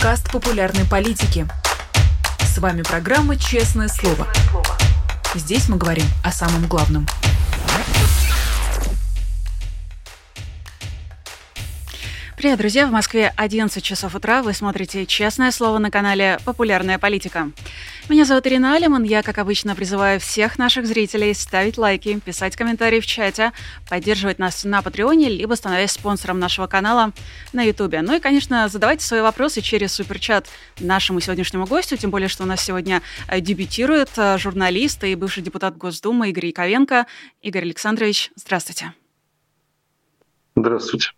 подкаст популярной политики. С вами программа «Честное слово». Здесь мы говорим о самом главном. Привет, друзья! В Москве 11 часов утра. Вы смотрите «Честное слово» на канале «Популярная политика». Меня зовут Ирина Алиман. Я, как обычно, призываю всех наших зрителей ставить лайки, писать комментарии в чате, поддерживать нас на Патреоне, либо становясь спонсором нашего канала на Ютубе. Ну и, конечно, задавайте свои вопросы через суперчат нашему сегодняшнему гостю, тем более, что у нас сегодня э, дебютирует э, журналист и бывший депутат Госдумы Игорь Яковенко. Игорь Александрович, здравствуйте. Здравствуйте.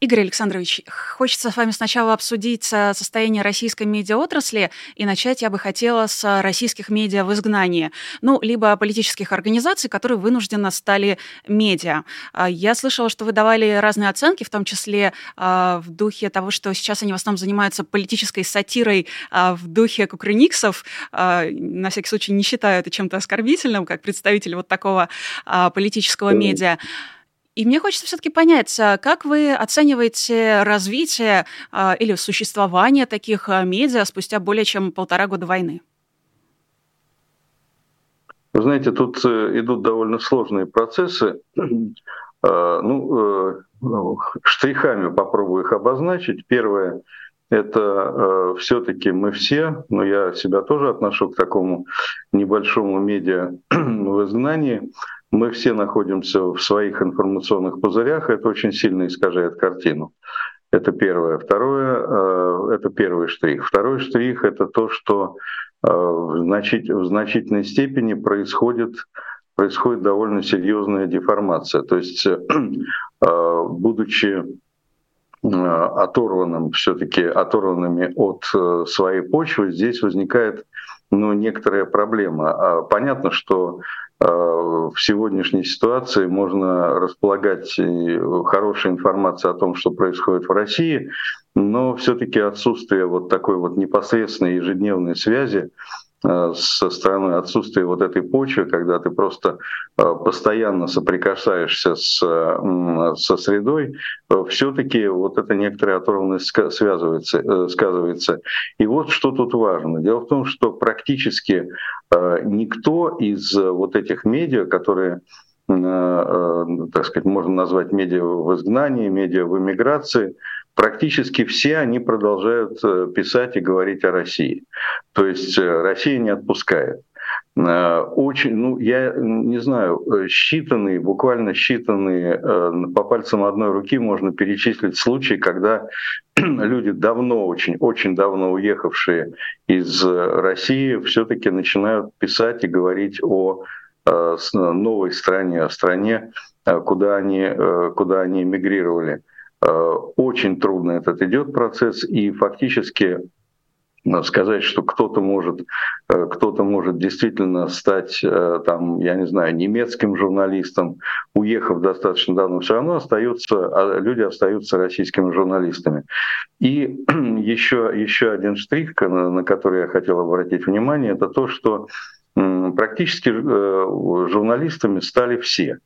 Игорь Александрович, хочется с вами сначала обсудить э, состояние российской медиаотрасли, и начать я бы хотела с российских медиа в изгнании, ну, либо политических организаций, которые вынужденно стали медиа. А, я слышала, что вы давали разные оценки, в том числе а, в духе того, что сейчас они в основном занимаются политической сатирой а, в духе кукрыниксов. На всякий случай не считаю это чем-то оскорбительным, как представитель вот такого политического медиа. И мне хочется все-таки понять, а как вы оцениваете развитие а, или существование таких а, медиа спустя более чем полтора года войны? Вы знаете, тут э, идут довольно сложные процессы. Ну, э, штрихами попробую их обозначить. Первое – это э, все-таки мы все, но я себя тоже отношу к такому небольшому медиа в изгнании, мы все находимся в своих информационных пузырях, это очень сильно искажает картину. Это первое. Второе, э, это первый штрих. Второй штрих — это то, что э, в, значит, в значительной степени происходит, происходит довольно серьезная деформация. То есть, э, будучи оторванным, все-таки оторванными от своей почвы, здесь возникает ну, некоторая проблема. А понятно, что Э, в сегодняшней ситуации можно располагать хорошей информацией о том, что происходит в России, но все-таки отсутствие вот такой вот непосредственной ежедневной связи со стороны отсутствия вот этой почвы, когда ты просто э, постоянно соприкасаешься с, со средой, э, все-таки вот эта некоторая оторванность связывается, сказывается. И вот что тут важно. Дело в том, что практически никто из вот этих медиа, которые так сказать, можно назвать медиа в изгнании, медиа в эмиграции, практически все они продолжают э, писать и говорить о России. То есть э, Россия не отпускает. Э, очень, ну, я не знаю, считанные, буквально считанные, по пальцам одной руки можно перечислить случаи, когда люди давно, очень, очень давно уехавшие из России, все-таки начинают писать и говорить о новой стране, о стране, куда они, куда они эмигрировали. Э, очень трудно этот идет процесс, и фактически э, сказать, что кто-то может, э, кто-то может действительно стать, там, я не знаю, немецким журналистом, уехав достаточно давно, все равно остаются, а люди остаются российскими журналистами. И еще, еще один штрих, на который я хотел обратить внимание, это то, что практически э, журналистами стали все.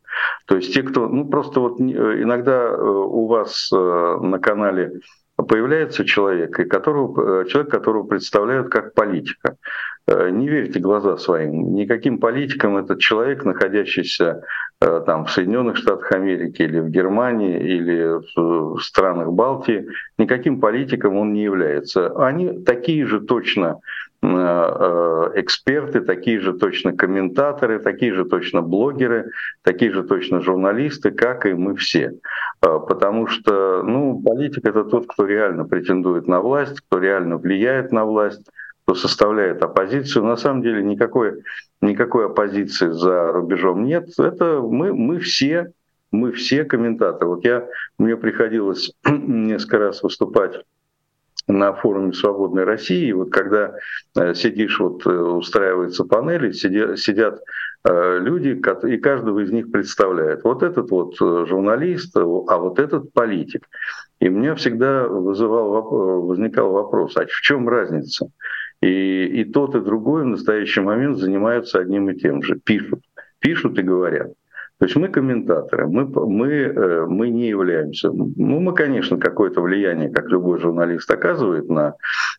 То есть те, кто, ну просто вот э, иногда э, у вас на канале появляется человек, и которого, человек, которого представляют как политика. Не верьте глаза своим. Никаким политикам этот человек, находящийся там, в Соединенных Штатах Америки или в Германии или в странах Балтии, никаким политиком он не является. Они такие же точно эксперты, такие же точно комментаторы, такие же точно блогеры, такие же точно журналисты, как и мы все. Э, потому что ну, политик — это тот, кто реально претендует на власть, кто реально влияет на власть, кто составляет оппозицию. На самом деле никакой, никакой оппозиции за рубежом нет. Это мы, мы все мы все комментаторы. Вот я, мне приходилось несколько раз выступать на форуме «Свободной России». Вот когда э, сидишь, вот э, устраивается панели, сидят, э, люди, и каждого из них представляет. Вот этот вот журналист, а вот этот политик. И мне всегда вызывал, возникал вопрос, а в чем разница? И, и тот, и другой в настоящий момент занимаются одним и тем же, пишут. Пишут и говорят. То есть мы комментаторы, мы, мы, э, мы не являемся. Ну, мы, конечно, какое-то влияние, как любой журналист, оказывает на,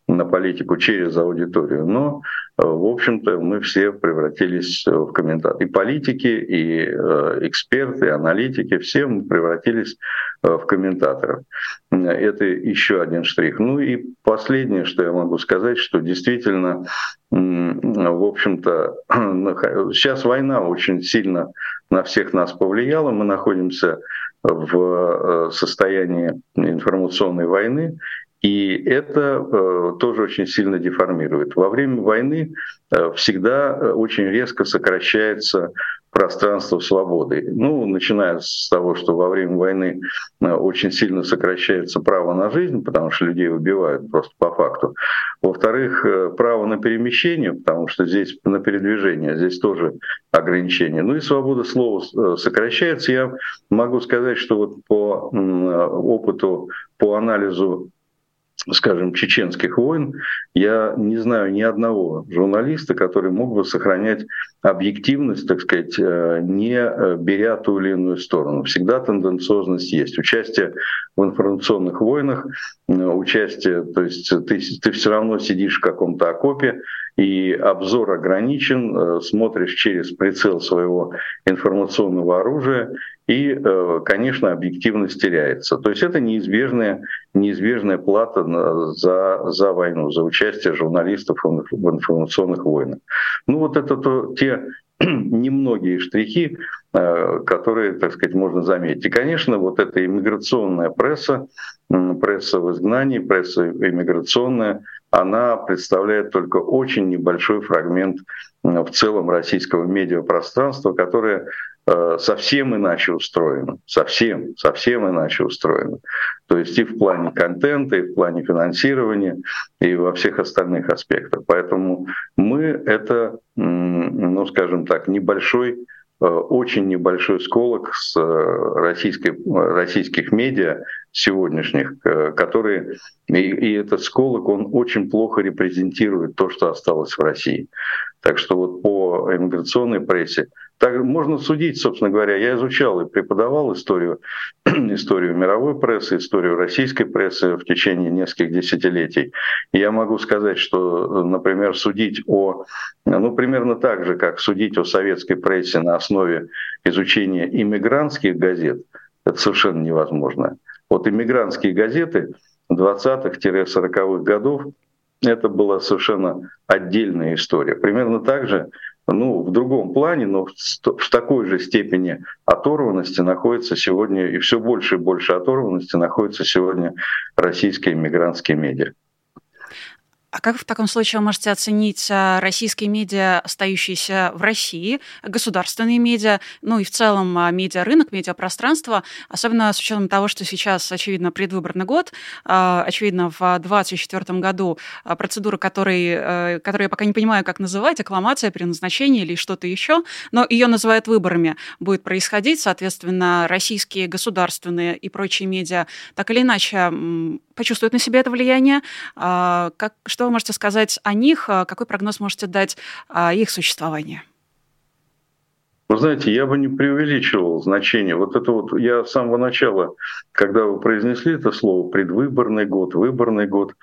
на политику через аудиторию, но, э, в общем-то, мы все превратились в комментаторы. И политики, и э, эксперты, и аналитики, все мы превратились в комментаторов. Это еще один штрих. Ну и последнее, что я могу сказать, что действительно, в общем-то, сейчас война очень сильно на всех нас повлияла. Мы находимся в э, состоянии информационной войны, и это э, тоже очень сильно деформирует. Во время войны э, всегда очень резко сокращается пространство свободы. Ну, начиная с того, что во время войны э, очень сильно сокращается право на жизнь, потому что людей убивают просто по факту. Во-вторых, э, право на перемещение, потому что здесь на передвижение, здесь тоже ограничения. Ну и свобода слова э, сокращается. Я могу сказать, что вот по опыту, по анализу скажем, чеченских войн, я не знаю ни одного журналиста, который мог бы сохранять объективность, так сказать, э, не э, беря ту или иную сторону. Всегда тенденциозность есть. Участие в информационных войнах, э, участие, то есть ты, ты все равно сидишь в каком-то окопе, и обзор ограничен, смотришь через прицел своего информационного оружия, и, э, конечно, объективность теряется. То есть это неизбежная, неизбежная плата за, за войну, за участие журналистов в информационных войнах. Ну вот это то, те немногие штрихи, э, которые, так сказать, можно заметить. И, конечно, вот эта иммиграционная пресса, пресса в изгнании, пресса иммиграционная, она представляет только очень небольшой фрагмент в целом российского медиапространства, которое совсем иначе устроено, совсем, совсем иначе устроено. То есть и в плане контента, и в плане финансирования, и во всех остальных аспектах. Поэтому мы это, ну скажем так, небольшой э, очень небольшой сколок с э, российской, российских медиа сегодняшних, которые, и, и этот сколок, он очень плохо репрезентирует то, что осталось в России. Так что вот по иммиграционной прессе так можно судить, собственно говоря. Я изучал и преподавал историю, историю мировой прессы, историю российской прессы в течение нескольких десятилетий. И я могу сказать, что, например, судить о, ну, примерно так же, как судить о советской прессе на основе изучения иммигрантских газет, это совершенно невозможно. Вот иммигрантские газеты 20-40-х годов это была совершенно отдельная история. Примерно так же ну, в другом плане, но в такой же степени оторванности находится сегодня, и все больше и больше оторванности находится сегодня российские иммигрантские медиа. А как в таком случае вы можете оценить а, российские медиа, остающиеся в России, государственные медиа, ну и в целом а, медиарынок, медиапространство, особенно с учетом того, что сейчас, очевидно, предвыборный год, а, очевидно, в 2024 году процедура, которой, э, которую я пока не понимаю, как называть, аккламация при назначении или что-то еще, но ее называют выборами, будет происходить, соответственно, российские государственные и прочие медиа так или иначе почувствуют на себе это влияние. Как, что вы можете сказать о них? А какой прогноз можете дать о их существовании? Вы знаете, я бы не преувеличивал значение. Вот это вот я с самого начала, когда вы произнесли это слово «предвыборный год», «выборный год»,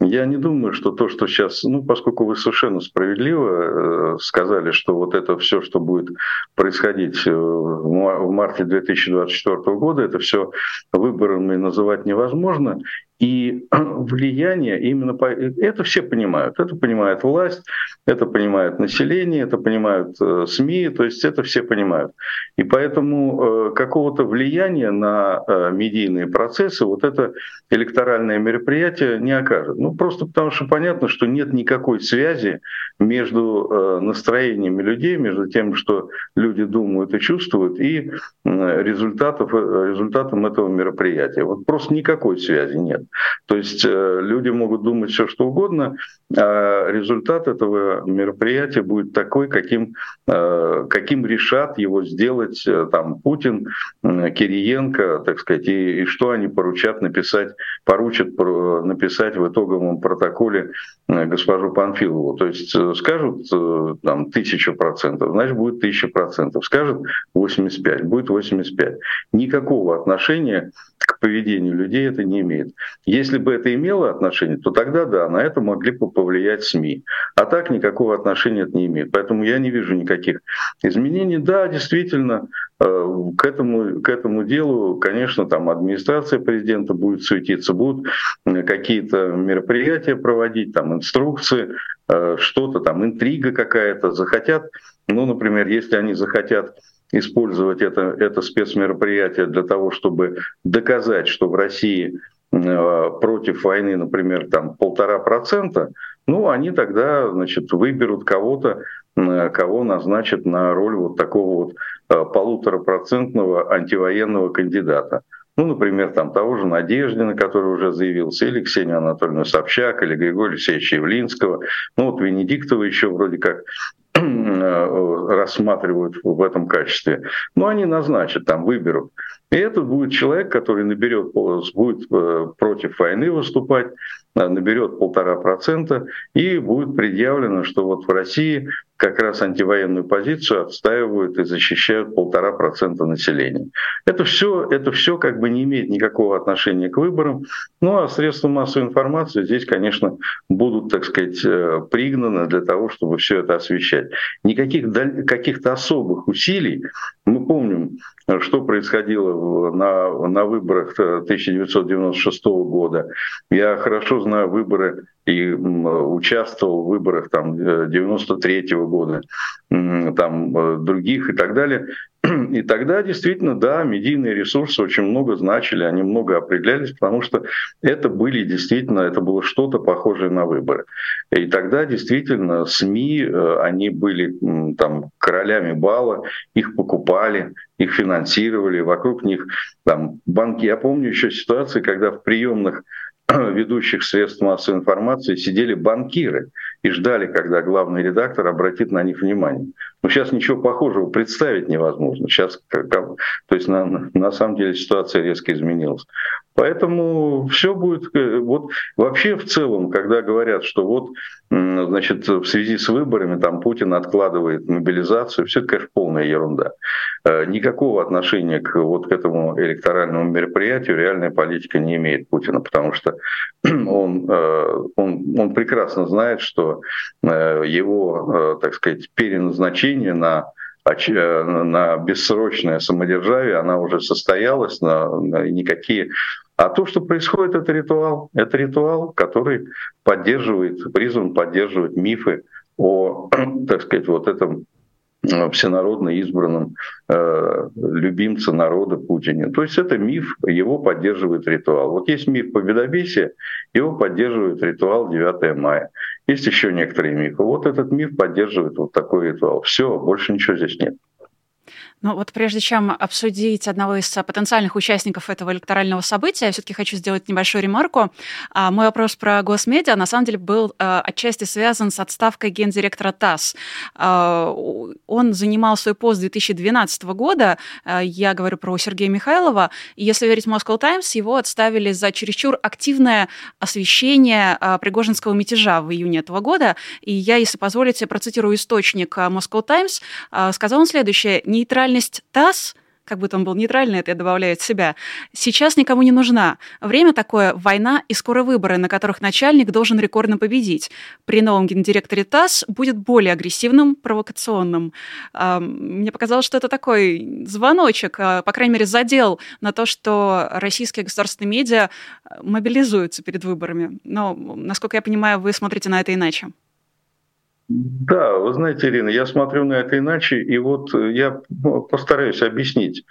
я не думаю, что то, что сейчас, ну, поскольку вы совершенно справедливо э, сказали, что вот это все, что будет происходить э, в марте 2024 года, это все выборами называть невозможно. И влияние именно по... Это все понимают. Это понимает власть, это понимает население, это понимают э, СМИ, то есть это все понимают. И поэтому э, какого-то влияния на э, медийные процессы вот это электоральное мероприятие не окажет. Ну просто потому что понятно, что нет никакой связи между настроениями людей, между тем, что люди думают и чувствуют, и результатов, результатом этого мероприятия. Вот просто никакой связи нет. То есть э, люди могут думать все, что угодно, а результат этого мероприятия будет такой, каким, э, каким решат его сделать э, там Путин, Кириенко, так сказать, и, и что они поручат написать, поручат написать в итоговом протоколе госпожу Панфилову. То есть скажут там тысячу процентов, значит будет тысяча процентов. Скажут 85, будет 85. Никакого отношения к поведению людей это не имеет. Если бы это имело отношение, то тогда да, на это могли бы повлиять СМИ. А так никакого отношения это не имеет. Поэтому я не вижу никаких изменений. Да, действительно, э, к этому, к этому делу, конечно, там администрация президента будет суетиться, будут какие-то мероприятия проводить, там инструкции, э, что-то там, интрига какая-то, захотят, ну, например, если они захотят использовать это, это спецмероприятие для того, чтобы доказать, что в России э, против войны, например, там полтора процента, ну, они тогда, значит, выберут кого-то, э, кого назначат на роль вот такого вот полуторапроцентного антивоенного кандидата. Ну, например, там того же Надеждина, который уже заявился, или Ксения Анатольевна Собчак, или Григория Алексеевича Явлинского. Ну, вот Венедиктова еще вроде как Э, рассматривают в этом качестве. Но они назначат, там выберут. И этот будет человек, который наберет, будет э, против войны выступать, э, наберет полтора процента, и будет предъявлено, что вот в России как раз антивоенную позицию отстаивают и защищают полтора процента населения. Это все, это все как бы не имеет никакого отношения к выборам. Ну а средства массовой информации здесь, конечно, будут, так сказать, э, пригнаны для того, чтобы все это освещать. Никаких каких-то особых усилий. Мы помним, что происходило на, на выборах 1996 года. Я хорошо знаю выборы и участвовал в выборах там 93 э, -го года, там э, других и так далее. И тогда действительно, да, медийные ресурсы очень много значили, они много определялись, потому что это были действительно, это было что-то похожее на выборы. И тогда действительно СМИ, э, они были там королями бала, их покупали, их финансировали, вокруг них там банки. Я помню еще ситуации, когда в приемных ведущих средств массовой информации сидели банкиры и ждали, когда главный редактор обратит на них внимание. Но сейчас ничего похожего представить невозможно. Сейчас, то есть на, на самом деле ситуация резко изменилась. Поэтому все будет... Э, вот вообще в целом, когда говорят, что вот значит, в связи с выборами там Путин откладывает мобилизацию, все это, конечно, полная ерунда. Э, никакого отношения к вот к этому электоральному мероприятию реальная политика не имеет Путина, потому что он, э, он, он прекрасно знает, что его, так сказать, переназначение на на бессрочное самодержавие, она уже состоялась, на, на никакие а то, что происходит, это ритуал. Это ритуал, который поддерживает, призван поддерживать мифы о, так сказать, вот этом э, всенародно избранном э, любимце народа Путине. То есть это миф, его поддерживает ритуал. Вот есть миф победобесия, его поддерживает ритуал 9 мая. Есть еще некоторые мифы. Вот этот миф поддерживает вот такой ритуал. Все, больше ничего здесь нет. Ну вот прежде чем обсудить одного из потенциальных участников этого электорального события, я все-таки хочу сделать небольшую ремарку. А, мой вопрос про госмедиа на самом деле был а, отчасти связан с отставкой гендиректора ТАСС. А, он занимал свой пост с 2012 года, я говорю про Сергея Михайлова, и если верить Moscow Times, его отставили за чересчур активное освещение Пригожинского мятежа в июне этого года. И я, если позволите, процитирую источник Moscow Times, сказал он следующее. «Нейтральный нейтральность ТАСС как бы он был нейтральный, это я добавляю от себя, сейчас никому не нужна. Время такое, война и скоро выборы, на которых начальник должен рекордно победить. При новом гендиректоре ТАСС будет более агрессивным, провокационным. Мне показалось, что это такой звоночек, а, по крайней мере, задел на то, что российские государственные медиа мобилизуются перед выборами. Но, насколько я понимаю, вы смотрите на это иначе. Да, вы знаете, Ирина, я смотрю на это иначе, и вот э, я постараюсь объяснить,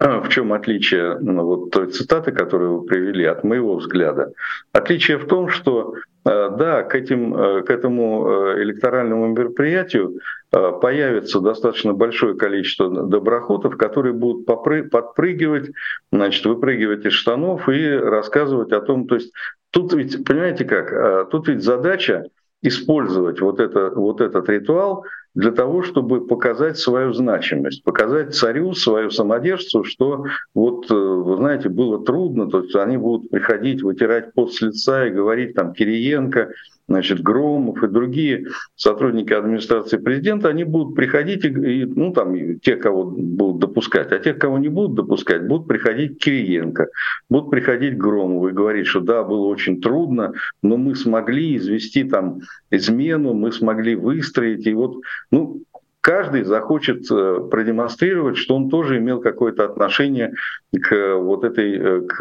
э, в чем отличие ну, вот той цитаты, которую вы привели, от моего взгляда. Отличие в том, что да, к, этим, к этому электоральному мероприятию появится достаточно большое количество доброхотов, которые будут подпрыгивать, значит, выпрыгивать из штанов и рассказывать о том, то есть тут ведь, понимаете как, тут ведь задача использовать вот, это, вот этот ритуал для того, чтобы показать свою значимость, показать царю свою самодержцу, что вот, э, вы знаете, было трудно, то есть они будут приходить, вытирать пот с лица и говорить там Кириенко, значит, Громов и другие сотрудники администрации президента, они будут приходить, и, ну, там, и те, кого будут допускать, а тех, кого не будут допускать, будут приходить Кириенко, будут приходить Громову и говорить, что да, было очень трудно, но мы смогли извести там измену, мы смогли выстроить, и вот, ну, каждый захочет э, продемонстрировать, что он тоже имел какое-то отношение к вот этой э, к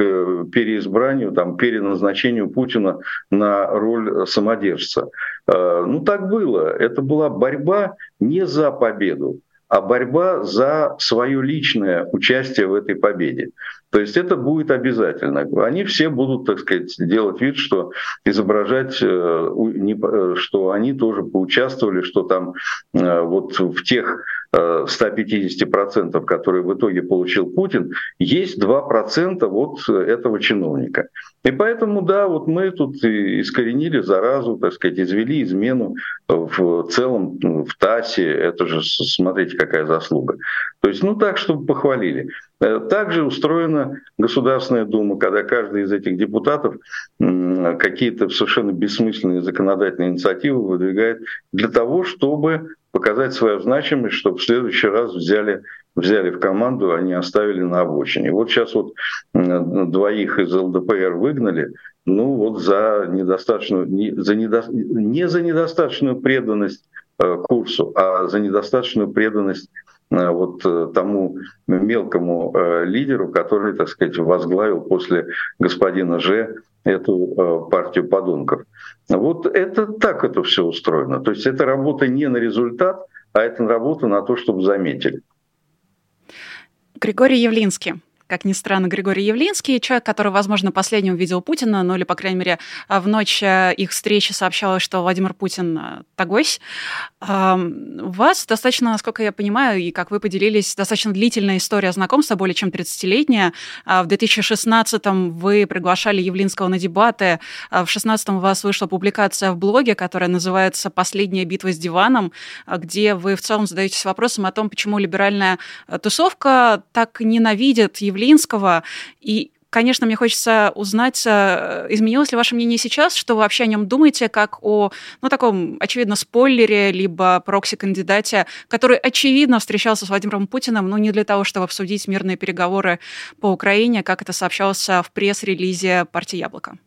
переизбранию, там, переназначению Путина на роль самодержца. Э, ну так было. Это была борьба не за победу, а борьба за свое личное участие в этой победе. То есть это будет обязательно. Они все будут, так сказать, делать вид, что изображать, э, э, что они тоже поучаствовали, что там э, вот в тех 150%, которые в итоге получил Путин, есть 2% вот этого чиновника. И поэтому, да, вот мы тут искоренили заразу, так сказать, извели измену в целом в ТАСе. Это же, смотрите, какая заслуга. То есть, ну так, чтобы похвалили. Э, также устроена Государственная Дума, когда каждый из этих депутатов какие-то совершенно бессмысленные законодательные инициативы выдвигает для того, чтобы показать свою значимость, чтобы в следующий раз взяли, взяли в команду, не оставили на обочине. Вот сейчас вот двоих из ЛДПР выгнали, ну вот за недостаточную, не за, недо, не за недостаточную преданность э, курсу, а за недостаточную преданность Э, вот э, тому мелкому лидеру, который, так сказать, возглавил после господина Ж эту партию подонков. Вот это так это все устроено. То есть это работа не на результат, а это работа на то, чтобы заметили. Григорий Явлинский как ни странно, Григорий Явлинский, человек, который, возможно, последним увидел Путина, ну или, по крайней мере, в ночь э, их встречи сообщалось, что Владимир Путин э, тогось. У вас достаточно, насколько я понимаю, и как вы поделились, достаточно длительная история знакомства, более чем 30-летняя. А в 2016-м вы приглашали Явлинского на дебаты. А в 2016-м у вас вышла публикация в блоге, которая называется «Последняя битва с диваном», где вы в целом задаетесь вопросом о том, почему либеральная э, тусовка так ненавидит Явлинского Явлинского. И Конечно, мне хочется узнать, э, изменилось ли ваше мнение сейчас, что вы вообще о нем думаете, как о, ну, таком, очевидно, спойлере, либо прокси-кандидате, который, очевидно, встречался с Владимиром Путиным, но не для того, чтобы обсудить мирные переговоры по Украине, как это сообщалось в пресс-релизе партии «Яблоко».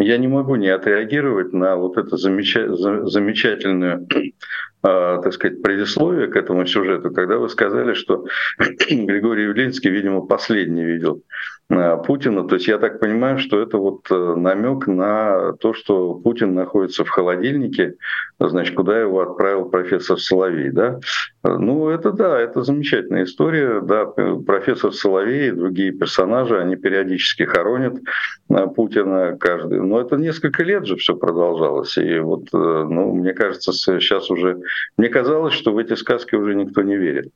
Я не могу не отреагировать на вот это замечательное а, так сказать, предисловие к этому сюжету, когда вы сказали, что Григорий Явлинский, видимо, последний видел Путина. То есть я так понимаю, что это вот э, намек на то, что Путин находится в холодильнике, значит, куда его отправил профессор Соловей, да? Ну, это да, это замечательная история, да, профессор Соловей и другие персонажи, они периодически хоронят э, Путина каждый, но это несколько лет же все продолжалось, и вот, э, ну, мне кажется, сейчас уже, мне казалось, что в эти сказки уже никто не верит.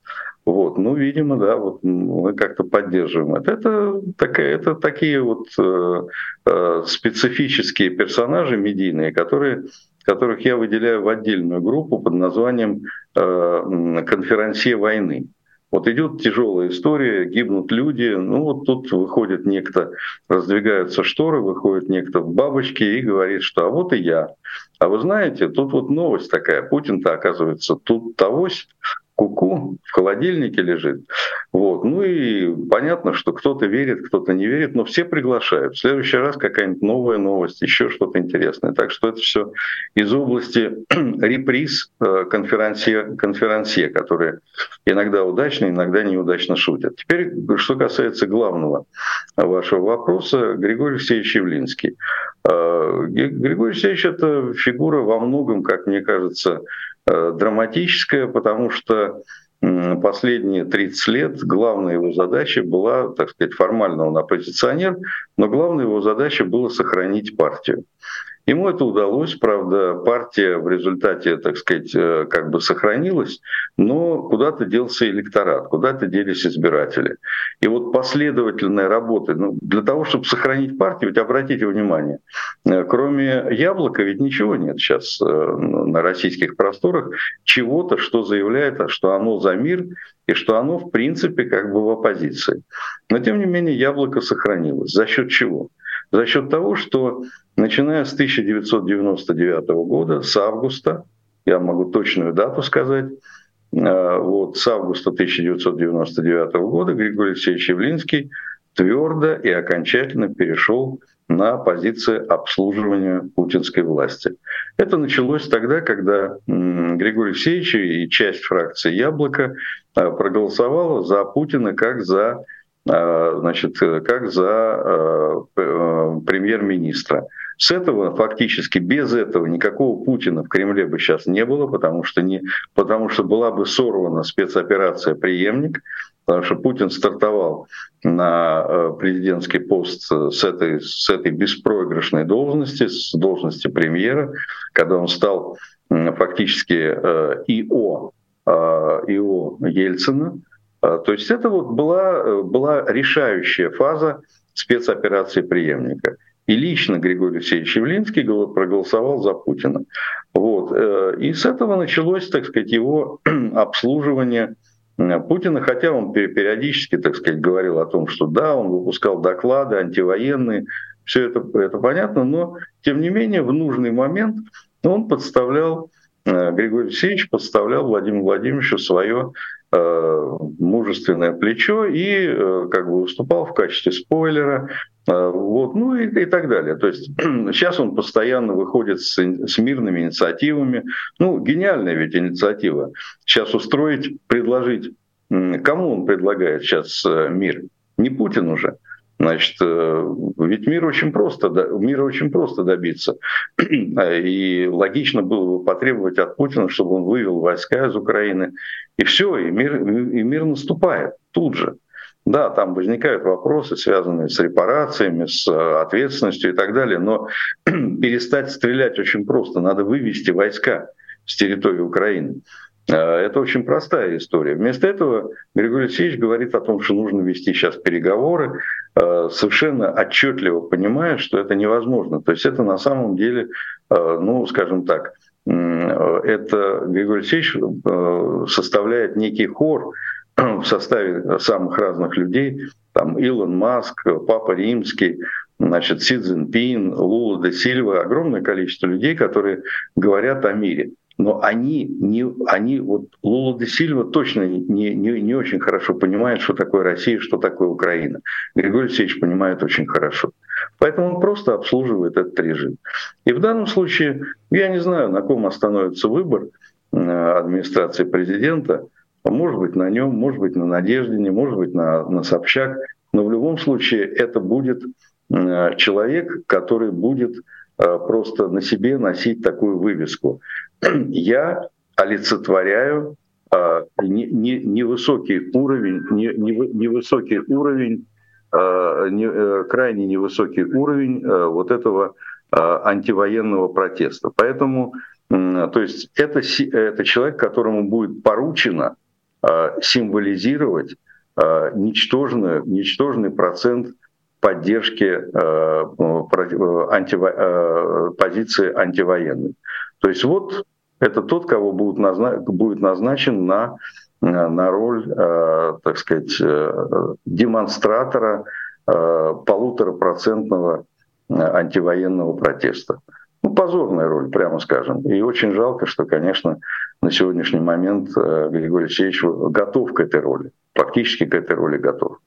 Вот, ну, видимо, да, вот мы как-то поддерживаем это. Это, такая, это такие вот э, э, специфические персонажи медийные, которые которых я выделяю в отдельную группу под названием э, «Конференция войны». Вот идет тяжелая история, гибнут люди, ну вот тут выходит некто, раздвигаются шторы, выходит некто в бабочке и говорит, что а вот и я. А вы знаете, тут вот новость такая, Путин-то оказывается тут тогось, куку в холодильнике лежит. Вот. Ну и понятно, что кто-то верит, кто-то не верит, но все приглашают. В следующий раз какая-нибудь новая новость, еще что-то интересное. Так что это все из области реприз э, конференции, конференции, которые иногда удачно, иногда неудачно шутят. Теперь, что касается главного вашего вопроса, Григорий Алексеевич Явлинский. Э, Григорий Алексеевич — это фигура во многом, как мне кажется, Э, драматическая, потому что последние 30 лет главная его задача была, так сказать, формально он оппозиционер, но главная его задача была сохранить партию. Ему это удалось, правда, партия в результате, так сказать, э, как бы сохранилась, но куда-то делся электорат, куда-то делись избиратели. И вот последовательная работа, ну, для того, чтобы сохранить партию, ведь обратите внимание, э, кроме яблока ведь ничего нет сейчас э, на российских просторах, чего-то, что заявляет, что оно за мир и что оно, в принципе, как бы в оппозиции. Но, тем не менее, яблоко сохранилось. За счет чего? За счет того, что начиная с 1999 года, с августа, я могу точную дату сказать, э, вот с августа 1999 года Григорий Алексеевич Явлинский твердо и окончательно перешел на позиции обслуживания путинской власти. Это началось тогда, когда Григорий Алексеевич и часть фракции «Яблоко» э, проголосовала за Путина как за э, значит, как за премьер-министра. С этого фактически, без этого никакого Путина в Кремле бы сейчас не было, потому что, не, потому что была бы сорвана спецоперация «Преемник», потому что Путин стартовал на э, президентский пост с этой, с этой беспроигрышной должности, с должности премьера, когда он стал фактически э, ИО, э, ИО Ельцина. То есть это вот была, была решающая фаза спецоперации преемника. И лично Григорий Алексеевич Явлинский проголосовал за Путина. Вот. Э, и с этого началось, так сказать, его обслуживание э, Путина, хотя он периодически, так сказать, говорил о том, что да, он выпускал доклады антивоенные, все это, это понятно, но тем не менее в нужный момент он подставлял, э, Григорий Алексеевич подставлял Владимиру Владимировичу свое мужественное плечо и как бы выступал в качестве спойлера, вот, ну и, и так далее. То есть сейчас он постоянно выходит с, с мирными инициативами. Ну, гениальная ведь инициатива. Сейчас устроить, предложить. Кому он предлагает сейчас э, мир? Не Путин уже. Значит, э, ведь мир очень просто, мира очень просто добиться. И логично было бы потребовать от Путина, чтобы он вывел войска из Украины. И все, и мир, и мир наступает тут же. Да, там возникают вопросы, связанные с репарациями, с э, ответственностью и так далее, но перестать стрелять очень просто. Надо вывести войска с территории Украины. Э, это очень простая история. Вместо этого Григорий Алексеевич говорит о том, что нужно вести сейчас переговоры, э, совершенно отчетливо понимая, что это невозможно. То есть это на самом деле, ну, скажем так, это Григорий Алексеевич составляет некий хор в составе самых разных людей, там Илон Маск, Папа Римский, значит, Си Цзиньпин, Лула де Сильва, огромное количество людей, которые говорят о мире. Но они, не, они вот Лула де Сильва точно не, не, не очень хорошо понимает, что такое Россия, что такое Украина. Григорий Алексеевич понимает очень хорошо. Поэтому он просто обслуживает этот режим. И в данном случае, я не знаю, на ком остановится выбор э, администрации президента – может быть, на нем, может быть, на Надеждине, может быть, на, на Собчак. Но в любом случае это будет э, человек, который будет э, просто на себе носить такую вывеску. Я олицетворяю э, невысокий уровень, невысокий уровень, крайне невысокий уровень вот этого антивоенного протеста. Поэтому, то есть это, это человек, которому будет поручено символизировать э, ничтожный, ничтожный процент поддержки э, антиво, позиции антивоенной. То есть вот это тот, кого будет, назна, будет назначен на, на роль, так сказать, демонстратора полуторапроцентного антивоенного протеста. Ну, позорная роль, прямо скажем. И очень жалко, что, конечно, на сегодняшний момент э, Григорий Алексеевич готов к этой роли, практически к этой роли готов.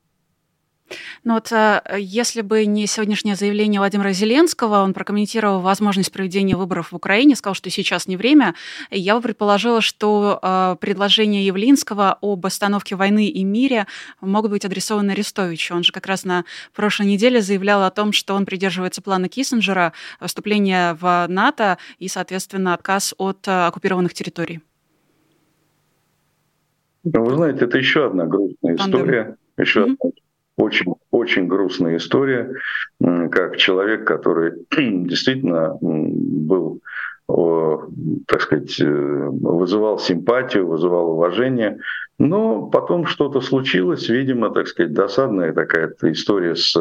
Но вот э, если бы не сегодняшнее заявление Владимира Зеленского, он прокомментировал возможность проведения выборов в Украине, сказал, что сейчас не время, я бы предположила, что э, предложения Явлинского об остановке войны и мире могут быть адресованы Арестовичу. Он же как раз на прошлой неделе заявлял о том, что он придерживается плана Киссинджера, вступления в НАТО и, соответственно, отказ от оккупированных территорий. Вы знаете, это еще одна грустная история, еще mm-hmm. одна очень, очень грустная история, как человек, который действительно был так сказать, э, вызывал симпатию, вызывал уважение. Но потом что-то случилось, видимо, так сказать, досадная такая история с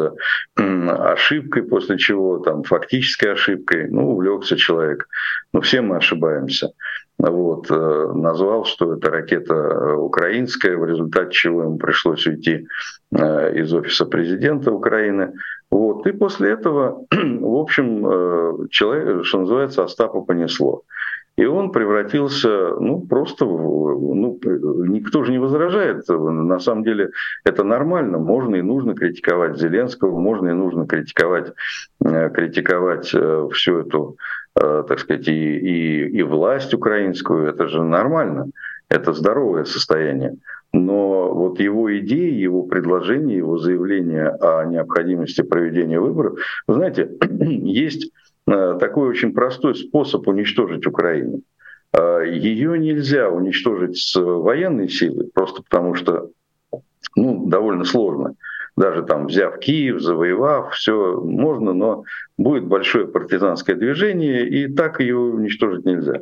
ошибкой, после чего там фактической ошибкой, ну, увлекся человек. Ну, все мы ошибаемся. Вот, э, назвал, что это ракета украинская, в результате чего ему пришлось уйти э, из офиса президента Украины. Вот. И после этого, в общем, э, человек, что называется, Остапа понесло. И он превратился, ну, просто, ну, никто же не возражает. На самом деле это нормально. Можно и нужно критиковать Зеленского, можно и нужно критиковать, э, критиковать э, всю эту, так сказать, и, и, и власть украинскую. Это же нормально. Это здоровое состояние но вот его идеи, его предложения, его заявления о необходимости проведения выборов, вы знаете, есть э, такой очень простой способ уничтожить Украину. Э, Ее нельзя уничтожить с военной силой, просто потому что ну, довольно сложно. Даже там взяв Киев, завоевав, все можно, но будет большое партизанское движение, и так ее уничтожить нельзя.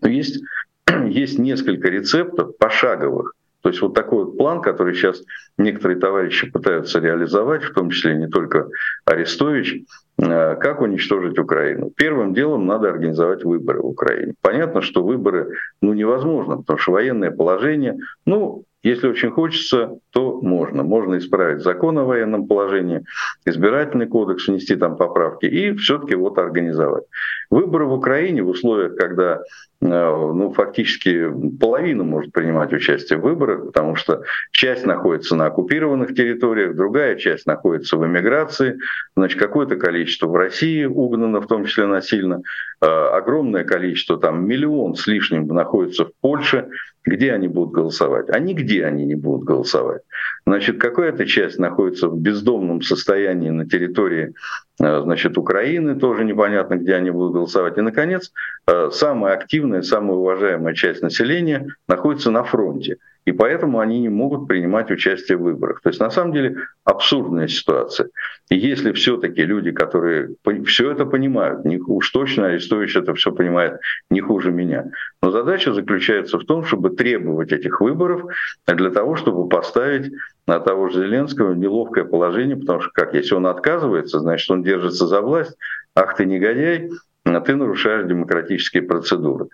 Но есть, есть несколько рецептов пошаговых, то есть вот такой вот план, который сейчас некоторые товарищи пытаются реализовать, в том числе не только Арестович, э, как уничтожить Украину. Первым делом надо организовать выборы в Украине. Понятно, что выборы ну, невозможно, потому что военное положение, ну, если очень хочется, то можно. Можно исправить закон о военном положении, избирательный кодекс, внести там поправки и все-таки вот организовать. Выборы в Украине в условиях, когда Э, ну, фактически половина может принимать участие в выборах, потому что часть находится на оккупированных территориях, другая часть находится в эмиграции, значит, какое-то количество в России угнано, в том числе насильно, э, огромное количество, там миллион с лишним находится в Польше, где они будут голосовать? А нигде они не будут голосовать. Значит, какая-то часть находится в бездомном состоянии на территории значит, Украины, тоже непонятно, где они будут голосовать. И, наконец, э, самая активная, самая уважаемая часть населения находится на фронте и поэтому они не могут принимать участие в выборах. То есть на самом деле абсурдная ситуация. И если все-таки люди, которые все это понимают, не, уж точно Арестович это все понимает не хуже меня, но задача заключается в том, чтобы требовать этих выборов для того, чтобы поставить на того же Зеленского неловкое положение, потому что как, если он отказывается, значит, он держится за власть, ах ты негодяй, а ты нарушаешь демократические процедуры.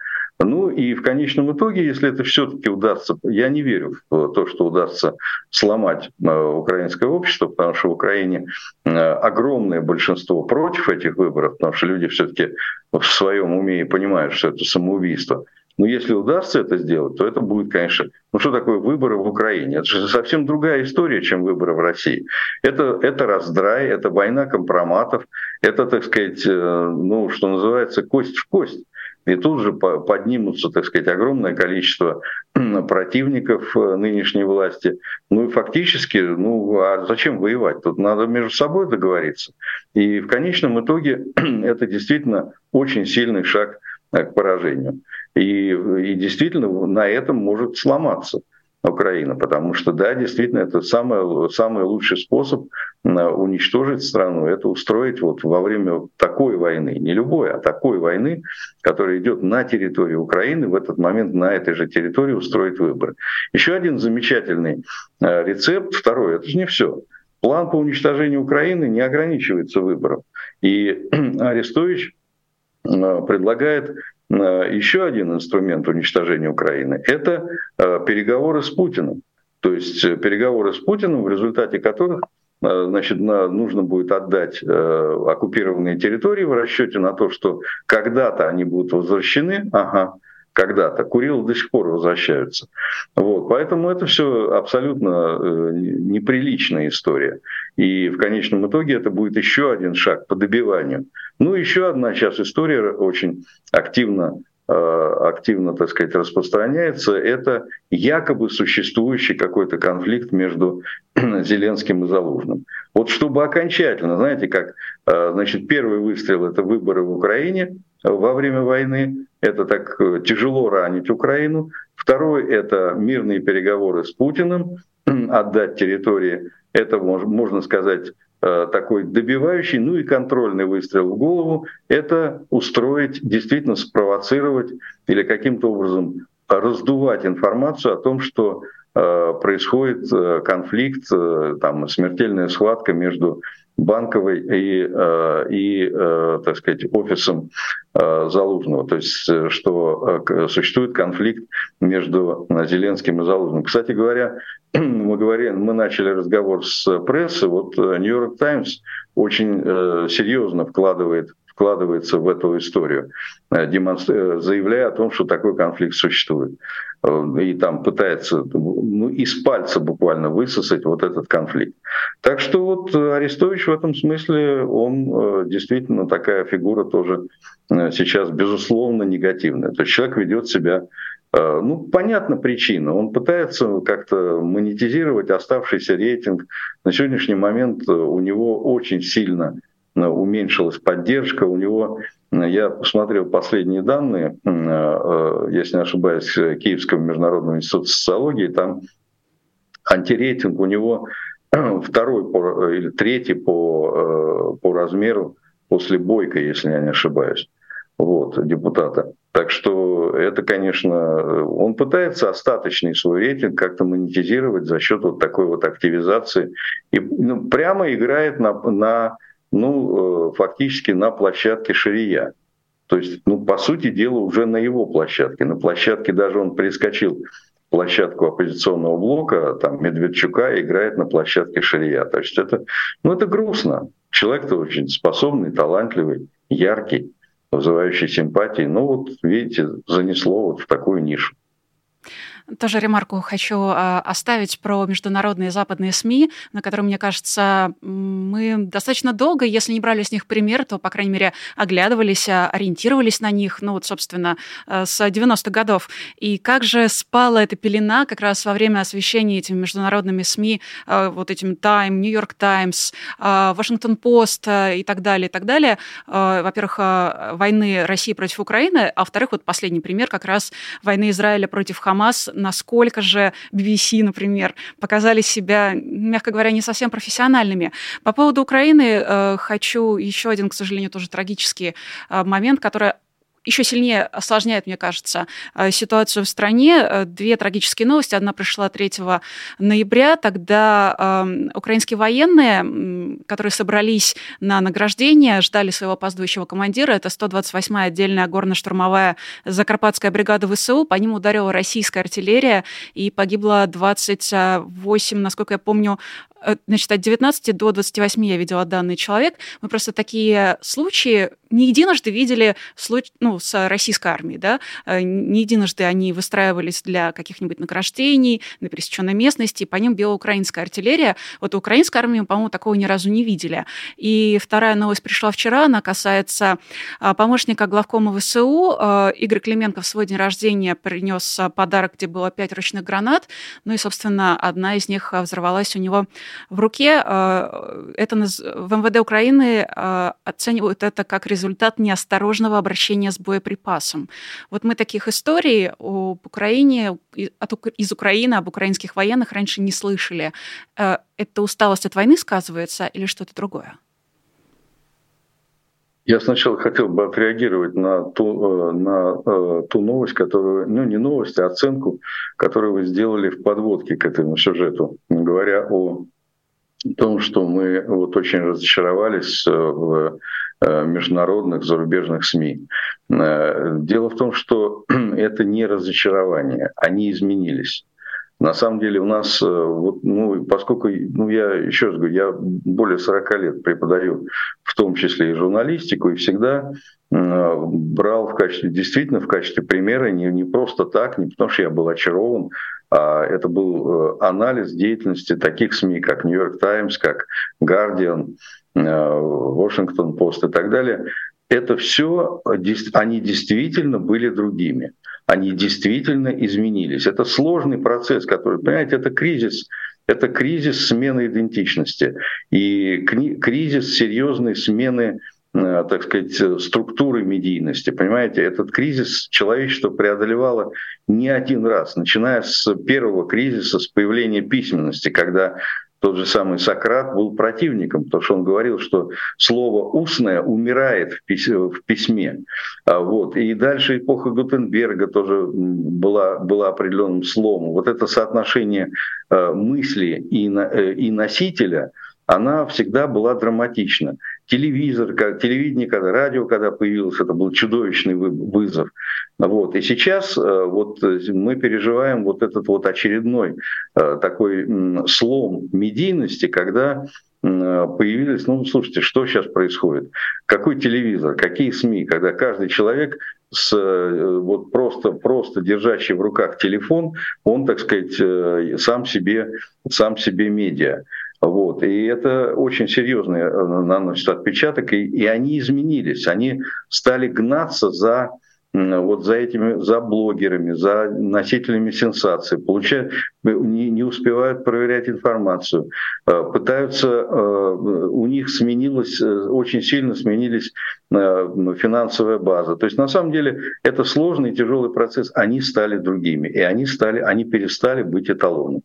Ну и в конечном итоге, если это все-таки удастся, я не верю в то, что удастся сломать э, украинское общество, потому что в Украине э, огромное большинство против этих выборов, потому что люди все-таки в своем уме и понимают, что это самоубийство. Но если удастся это сделать, то это будет, конечно, ну что такое выборы в Украине? Это же совсем другая история, чем выборы в России. Это, это раздрай, это война компроматов, это, так сказать, э, ну, что называется, кость в кость и тут же поднимутся, так сказать, огромное количество противников э, нынешней власти. Ну и фактически, ну а зачем воевать? Тут надо между собой договориться. И в конечном итоге это действительно очень сильный шаг э, к поражению. И, и действительно на этом может сломаться Украина, потому что, да, действительно, это самый, самый лучший способ уничтожить страну, это устроить вот во время такой войны, не любой, а такой войны, которая идет на территории Украины, в этот момент на этой же территории устроить выборы. Еще один замечательный э, рецепт, второй, это же не все. План по уничтожению Украины не ограничивается выбором. И Арестович предлагает еще один инструмент уничтожения Украины — это э, переговоры с Путиным. То есть э, переговоры с Путиным, в результате которых значит, нужно будет отдать оккупированные территории в расчете на то, что когда-то они будут возвращены, ага, когда-то. Курилы до сих пор возвращаются. Вот. Поэтому это все абсолютно э, неприличная история. И в конечном итоге это будет еще один шаг по добиванию. Ну, еще одна сейчас история очень активно э, активно, так сказать, распространяется, это якобы существующий какой-то конфликт между Зеленским и Залужным. Вот чтобы окончательно, знаете, как, э, значит, первый выстрел — это выборы в Украине во время войны, это так э, тяжело ранить Украину. Второй – это мирные переговоры с Путиным, отдать территории. Это, можно сказать, такой добивающий, ну и контрольный выстрел в голову, это устроить, действительно спровоцировать или каким-то образом раздувать информацию о том, что э, происходит э, конфликт, там, смертельная схватка между банковой и, э, и э, так сказать, офисом э, Залужного. То есть, что существует конфликт между Зеленским и Залужным. Кстати говоря, мы, говорим, мы начали разговор с прессой. Вот Нью-Йорк Таймс очень серьезно вкладывает вкладывается в эту историю, заявляя о том, что такой конфликт существует. И там пытается ну, из пальца буквально высосать вот этот конфликт. Так что вот Арестович в этом смысле, он действительно такая фигура тоже сейчас безусловно негативная. То есть человек ведет себя ну, понятна причина. Он пытается как-то монетизировать оставшийся рейтинг. На сегодняшний момент у него очень сильно Э, уменьшилась поддержка. У него, э, я посмотрел последние данные, э, если не ошибаюсь, Киевского международного института социологии, там антирейтинг у него второй по, или третий по, по размеру после Бойко, если я не ошибаюсь, вот, депутата. Так что это, конечно, он пытается остаточный свой рейтинг как-то монетизировать за счет вот такой вот активизации и ну, прямо играет на, на ну, э, фактически на площадке Шария. То есть, ну, по сути дела, уже на его площадке. На площадке даже он перескочил площадку оппозиционного блока, там, Медведчука играет на площадке Шария. То есть это, ну, это грустно. Человек-то очень способный, талантливый, яркий, вызывающий симпатии. Ну вот, видите, занесло вот в такую нишу. Тоже ремарку хочу а, оставить про международные западные СМИ, на которые, мне кажется, мы достаточно долго, если не брали с них пример, то, по крайней мере, оглядывались, а, ориентировались на них, ну вот, собственно, а, с 90-х годов. И как же спала эта пелена как раз во время освещения этими международными СМИ, вот этим Time, New York Times, Washington Post и так далее, и так далее. Во-первых, войны России против Украины, а во-вторых, вот последний пример как раз войны Израиля против Хамас насколько же BBC, например, показали себя, мягко говоря, не совсем профессиональными. По поводу Украины э, хочу еще один, к сожалению, тоже трагический э, момент, который еще сильнее осложняет, мне кажется, э, ситуацию в стране. Э, две трагические новости. Одна пришла 3 ноября, тогда э, украинские военные, которые собрались на награждение, ждали своего опаздывающего командира. Это 128-я отдельная горно-штурмовая Закарпатская бригада ВСУ. По ним ударила российская артиллерия, и погибло 28, насколько я помню, Э, значит, от 19 до 28 я видела данный человек. Мы просто такие случаи не единожды видели ну, с российской армией. Да? Э, не единожды они выстраивались для каких-нибудь награждений на пересеченной местности, по ним била украинская артиллерия. Вот украинской армии, по-моему, такого ни разу не видели. И вторая новость пришла вчера, она касается а, помощника главкома ВСУ. Э, Игорь Клименко в свой день рождения принес подарок, где было пять ручных гранат. Ну и, собственно, одна из них взорвалась у него в руке. Э, это в МВД Украины э, оценивают это как результат неосторожного обращения с боеприпасом. Вот мы таких историй об Украине, из Украины, об украинских военных раньше не слышали. Э, это усталость от войны сказывается или что-то другое? Я сначала хотел бы отреагировать на ту, на ту новость, которую, ну не новость, а оценку, которую вы сделали в подводке к этому сюжету, говоря о том, что мы вот очень разочаровались э, в э, международных зарубежных СМИ. Э, дело в том, что это не разочарование, они изменились. На самом деле у нас, вот, ну, поскольку, ну, я еще раз говорю, я более 40 лет преподаю, в том числе и журналистику, и всегда брал в качестве, действительно в качестве примера не, не просто так, не потому что я был очарован, а это был э, анализ деятельности таких СМИ, как Нью-Йорк Таймс, как Guardian, Washington Post и так далее. Это все, они действительно были другими. Они действительно изменились. Это сложный процесс, который, понимаете, это кризис, это кризис смены идентичности и кризис серьезной смены Э, так сказать, структуры медийности. Понимаете, этот кризис человечество преодолевало не один раз, начиная с первого кризиса, с появления письменности, когда тот же самый Сократ был противником, потому что он говорил, что слово «устное» умирает в письме. А вот. И дальше эпоха Гутенберга тоже была, была определенным сломом. Вот это соотношение э, мысли и, э, и носителя – она всегда была драматична. Телевизор, телевидение, когда радио, когда появилось, это был чудовищный вызов. Вот. И сейчас э, вот мы переживаем вот этот вот очередной э, такой слом медийности, когда появились, ну, слушайте, что сейчас происходит? Какой телевизор, какие СМИ, когда каждый человек с э, вот просто, просто держащий в руках телефон, он, так сказать, сам себе, сам себе медиа. Вот. И это очень серьезный э, наносит отпечаток, и, и они изменились. Они стали гнаться за вот за этими, за блогерами, за носителями сенсаций, получают, не, не успевают проверять информацию, э, пытаются, э, у них сменилась, очень сильно сменились финансовая база. То есть на самом деле это сложный и тяжелый процесс. Они стали другими, и они, стали, они перестали быть эталоном.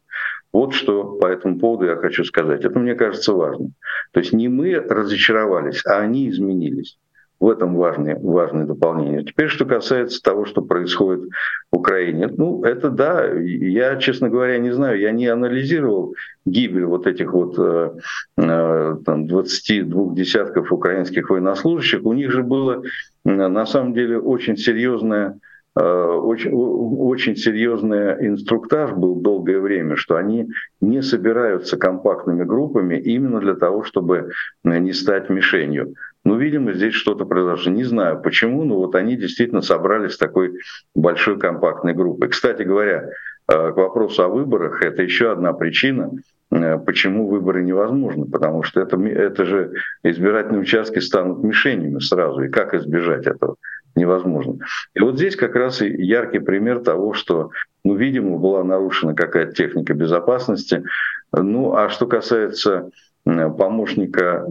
Вот что по этому поводу я хочу сказать. Это, мне кажется, важно. То есть не мы разочаровались, а они изменились. В этом важное, важное дополнение. Теперь, что касается того, что происходит в Украине. Ну, это да, я, честно говоря, не знаю, я не анализировал гибель вот этих вот э, э там, 22 десятков украинских военнослужащих. У них же было на самом деле очень серьезное Э, очень, очень серьезный инструктаж был долгое время, что они не собираются компактными группами именно для того, чтобы не стать мишенью. Ну, видимо, здесь что-то произошло. Не знаю почему, но вот они действительно собрались такой большой компактной группой. Кстати говоря, э, к вопросу о выборах, это еще одна причина, э, почему выборы невозможны, потому что это, это же избирательные участки станут мишенями сразу, и как избежать этого? Невозможно. И вот здесь как раз и яркий пример того, что, ну, видимо, была нарушена какая-то техника безопасности. Ну, а что касается помощника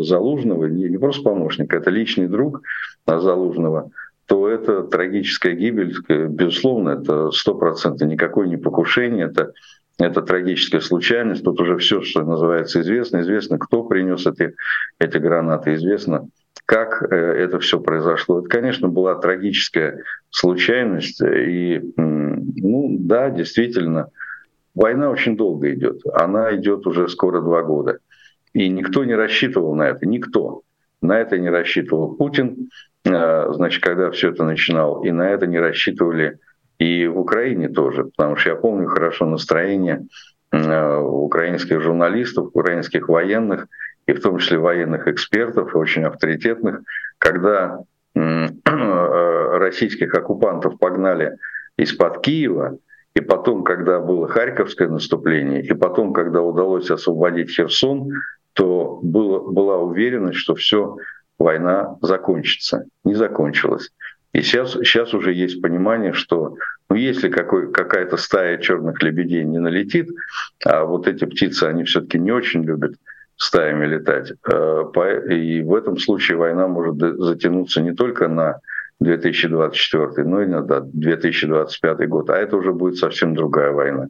Залужного, не, не просто помощника, это личный друг Залужного, то это трагическая гибель, безусловно, это сто процентов никакое не покушение, это это трагическая случайность. Тут уже все, что называется, известно. Известно, кто принес эти, эти гранаты, известно, как э, это все произошло. Это, конечно, была трагическая случайность. И, ну да, действительно, война очень долго идет. Она идет уже скоро два года. И никто не рассчитывал на это. Никто. На это не рассчитывал Путин, э, значит, когда все это начинал. И на это не рассчитывали и в Украине тоже. Потому что я помню хорошо настроение э, украинских журналистов, украинских военных – и в том числе военных экспертов, очень авторитетных, когда российских оккупантов погнали из-под Киева, и потом, когда было Харьковское наступление, и потом, когда удалось освободить Херсон, то было, была уверенность, что все, война закончится. Не закончилась. И сейчас, сейчас уже есть понимание, что ну, если какой, какая-то стая черных лебедей не налетит, а вот эти птицы, они все-таки не очень любят стаями летать. Э, и в этом случае война может затянуться не только на 2024, но и на 2025 год. А это уже будет совсем другая война.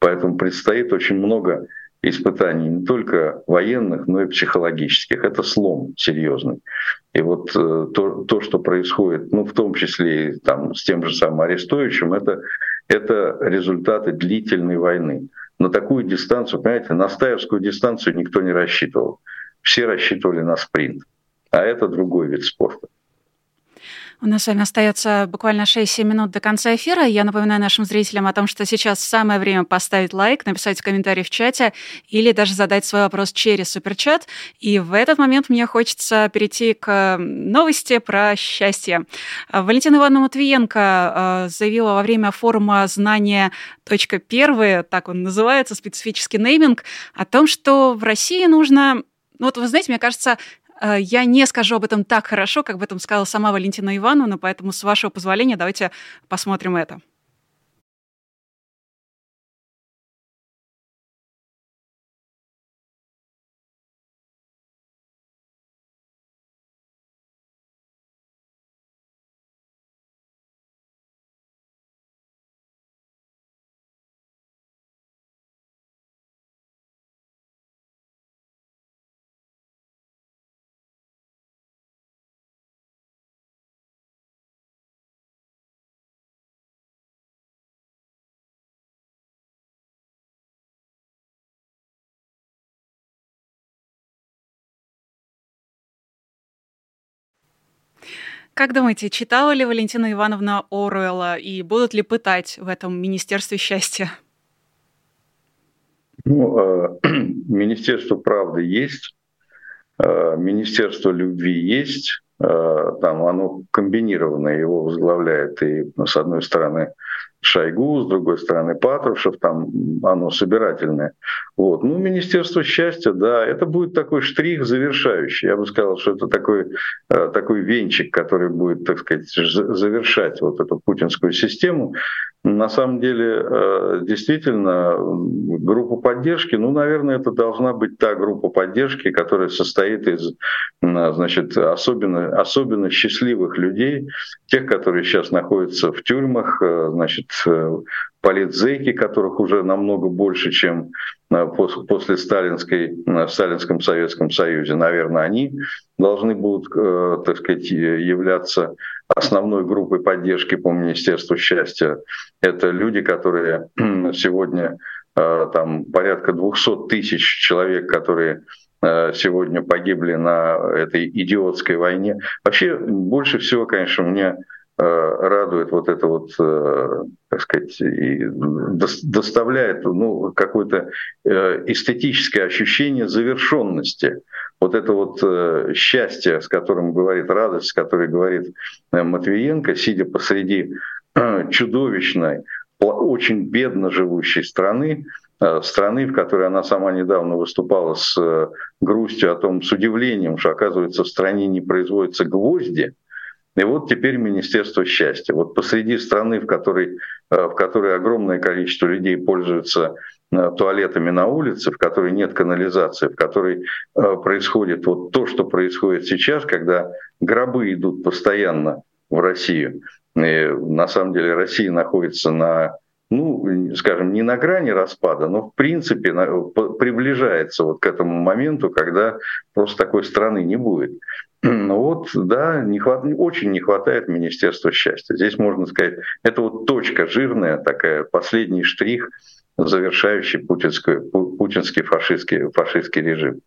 Поэтому предстоит очень много испытаний не только военных, но и психологических. Это слом серьезный. И вот э, то, то что происходит, ну, в том числе и там, с тем же самым Арестовичем, это, это результаты длительной войны на такую дистанцию, понимаете, на стаевскую дистанцию никто не рассчитывал. Все рассчитывали на спринт. А это другой вид спорта. У нас с вами остается буквально 6-7 минут до конца эфира. Я напоминаю нашим зрителям о том, что сейчас самое время поставить лайк, написать комментарий в чате или даже задать свой вопрос через суперчат. И в этот момент мне хочется перейти к новости про счастье. Валентина Ивановна Матвиенко э, заявила во время форума «Знания. Первые», так он называется, специфический нейминг, о том, что в России нужно ну вот вы знаете, мне кажется, я не скажу об этом так хорошо, как об этом сказала сама Валентина Ивановна, поэтому, с вашего позволения, давайте посмотрим это. Как думаете, читала ли Валентина Ивановна Оруэлла и будут ли пытать в этом Министерстве счастья? Ну, э, Министерство правды есть, э, Министерство любви есть, э, там оно комбинированное, его возглавляет и, с одной стороны, Шойгу, с другой стороны Патрушев, там оно собирательное. Вот. Ну, Министерство счастья, да, это будет такой штрих завершающий. Я бы сказал, что это такой, э, такой венчик, который будет, так сказать, завершать вот эту путинскую систему. На самом деле, э, действительно, группа поддержки, ну, наверное, это должна быть та группа поддержки, которая состоит из, значит, особенно, особенно счастливых людей, тех, которые сейчас находятся в тюрьмах, э, значит, э, политзеки, которых уже намного больше, чем после сталинской, в Сталинском Советском Союзе. Наверное, они должны будут, так сказать, являться основной группой поддержки по Министерству счастья. Это люди, которые сегодня э, там порядка 200 тысяч человек, которые э, сегодня погибли на этой идиотской войне. Вообще больше всего, конечно, мне э, радует вот это вот, так сказать, и доставляет ну, какое-то эстетическое ощущение завершенности вот это вот э, счастье, с которым говорит радость, с которой говорит э, Матвиенко, сидя посреди э, чудовищной, очень бедно живущей страны, страны, в которой она сама недавно выступала с грустью о том, с удивлением, что, оказывается, в стране не производятся гвозди, и вот теперь Министерство счастья. Вот посреди страны, в которой, в которой огромное количество людей пользуются Э, туалетами на улице, в которой нет канализации, в которой э, происходит вот то, что происходит сейчас, когда гробы идут постоянно в Россию. И на самом деле Россия находится на, ну, скажем, не на грани распада, но в принципе приближается вот к этому моменту, когда просто такой страны не будет. Ну вот, да, не хват... очень не хватает Министерства счастья. Здесь можно сказать, это вот точка жирная, такая последний штрих завершающий путинский фашистский, фашистский режим.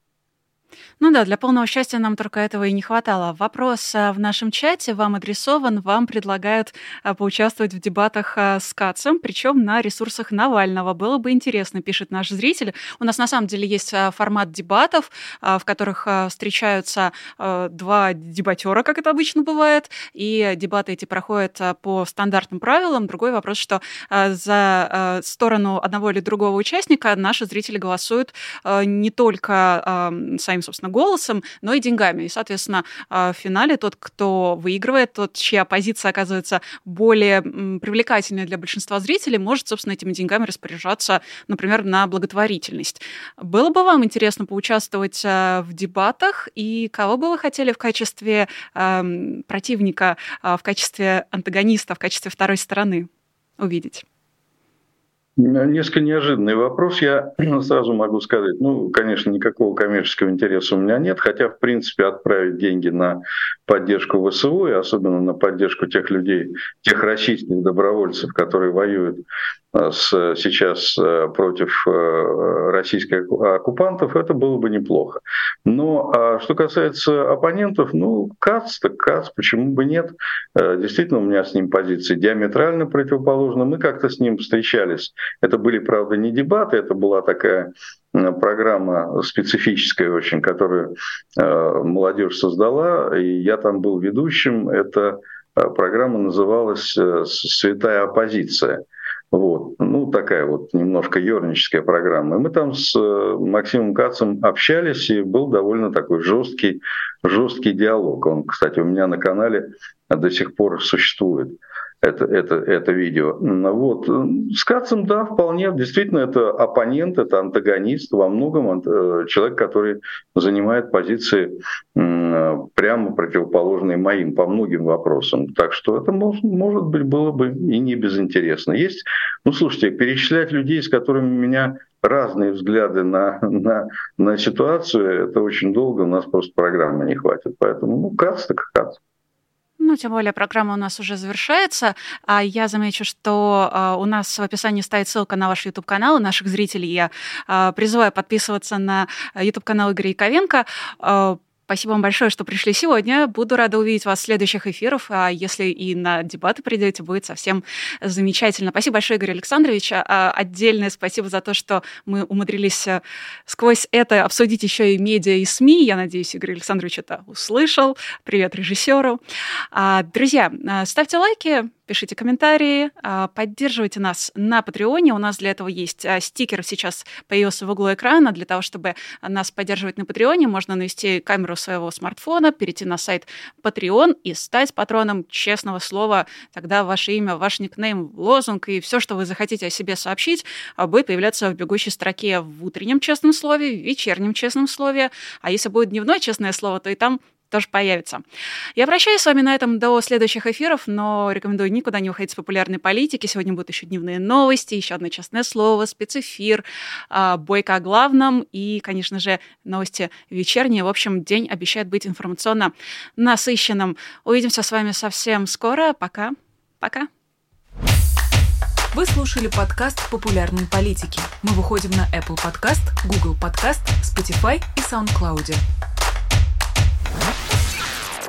Ну да, для полного счастья нам только этого и не хватало. Вопрос э, в нашем чате вам адресован. Вам предлагают э, поучаствовать в дебатах э, с Кацем, причем на ресурсах Навального. Было бы интересно, пишет наш зритель. У нас на самом деле есть формат дебатов, в которых встречаются два дебатера, как это обычно бывает, и дебаты эти проходят по стандартным правилам. Другой вопрос, что за сторону одного или другого участника наши зрители голосуют не только своим, собственно, голосом, но и деньгами. И, соответственно, а, в финале тот, кто выигрывает, тот, чья позиция оказывается более привлекательной для большинства зрителей, может, собственно, этими деньгами распоряжаться, например, на благотворительность. Было бы вам интересно поучаствовать а, в дебатах, и кого бы вы хотели в качестве противника, а, в качестве антагониста, в качестве второй стороны увидеть? Несколько неожиданный вопрос. Я сразу могу сказать, ну, конечно, никакого коммерческого интереса у меня нет, хотя, в принципе, отправить деньги на поддержку ВСУ, и особенно на поддержку тех людей, тех российских добровольцев, которые воюют э, с, сейчас э, против э, российских оккупантов, это было бы неплохо. Но а что касается оппонентов, ну, КАЦ, так КАЦ, почему бы нет? Действительно, у меня с ним позиции диаметрально противоположны. Мы как-то с ним встречались. Это были, правда, не дебаты, это была такая программа специфическая очень, которую э, молодежь создала, и я там был ведущим. Эта э, программа называлась э, «Святая оппозиция». Вот. Ну, такая вот немножко ерническая программа. И мы там с Максимом Кацем общались, и был довольно такой жесткий, жесткий диалог. Он, кстати, у меня на канале до сих пор существует это, это, это видео. Вот. С Кацем, да, вполне. Действительно, это оппонент, это антагонист, во многом э, человек, который занимает позиции прямо противоположные моим по многим вопросам. Так что это, может, может быть, было бы и не безинтересно. Есть, ну, слушайте, перечислять людей, с которыми у меня разные взгляды на, на, на ситуацию, это очень долго, у нас просто программы не хватит. Поэтому, ну, Кац так Кац. Ну, тем более программа у нас уже завершается. А я замечу, что а, у нас в описании стоит ссылка на ваш YouTube-канал. Наших зрителей я а, призываю подписываться на YouTube-канал Игоря Яковенко. Спасибо вам большое, что пришли сегодня. Буду рада увидеть вас в следующих эфирах. А если и на дебаты придете, будет совсем замечательно. Спасибо большое, Игорь Александрович. А отдельное спасибо за то, что мы умудрились э, сквозь это обсудить еще и медиа и СМИ. Я надеюсь, Игорь Александрович это услышал. Привет режиссеру. А, друзья, э, ставьте лайки, пишите комментарии, а, поддерживайте нас на Патреоне. У нас для этого есть а, стикер, сейчас появился в углу экрана. Для того, чтобы нас поддерживать на Патреоне, можно навести камеру своего смартфона, перейти на сайт Patreon и стать патроном честного слова. Тогда ваше имя, ваш никнейм, лозунг и все, что вы захотите о себе сообщить, а, будет появляться в бегущей строке в утреннем честном слове, в вечернем честном слове. А если будет дневное честное слово, то и там тоже появится. Я прощаюсь с вами на этом до следующих эфиров, но рекомендую никуда не уходить с популярной политики. Сегодня будут еще дневные новости, еще одно частное слово, спецэфир, а, бойка о главном и, конечно же, новости вечерние. В общем, день обещает быть информационно насыщенным. Увидимся с вами совсем скоро. Пока. Пока. Вы слушали подкаст «Популярные политики». Мы выходим на Apple Podcast, Google Podcast, Spotify и SoundCloud.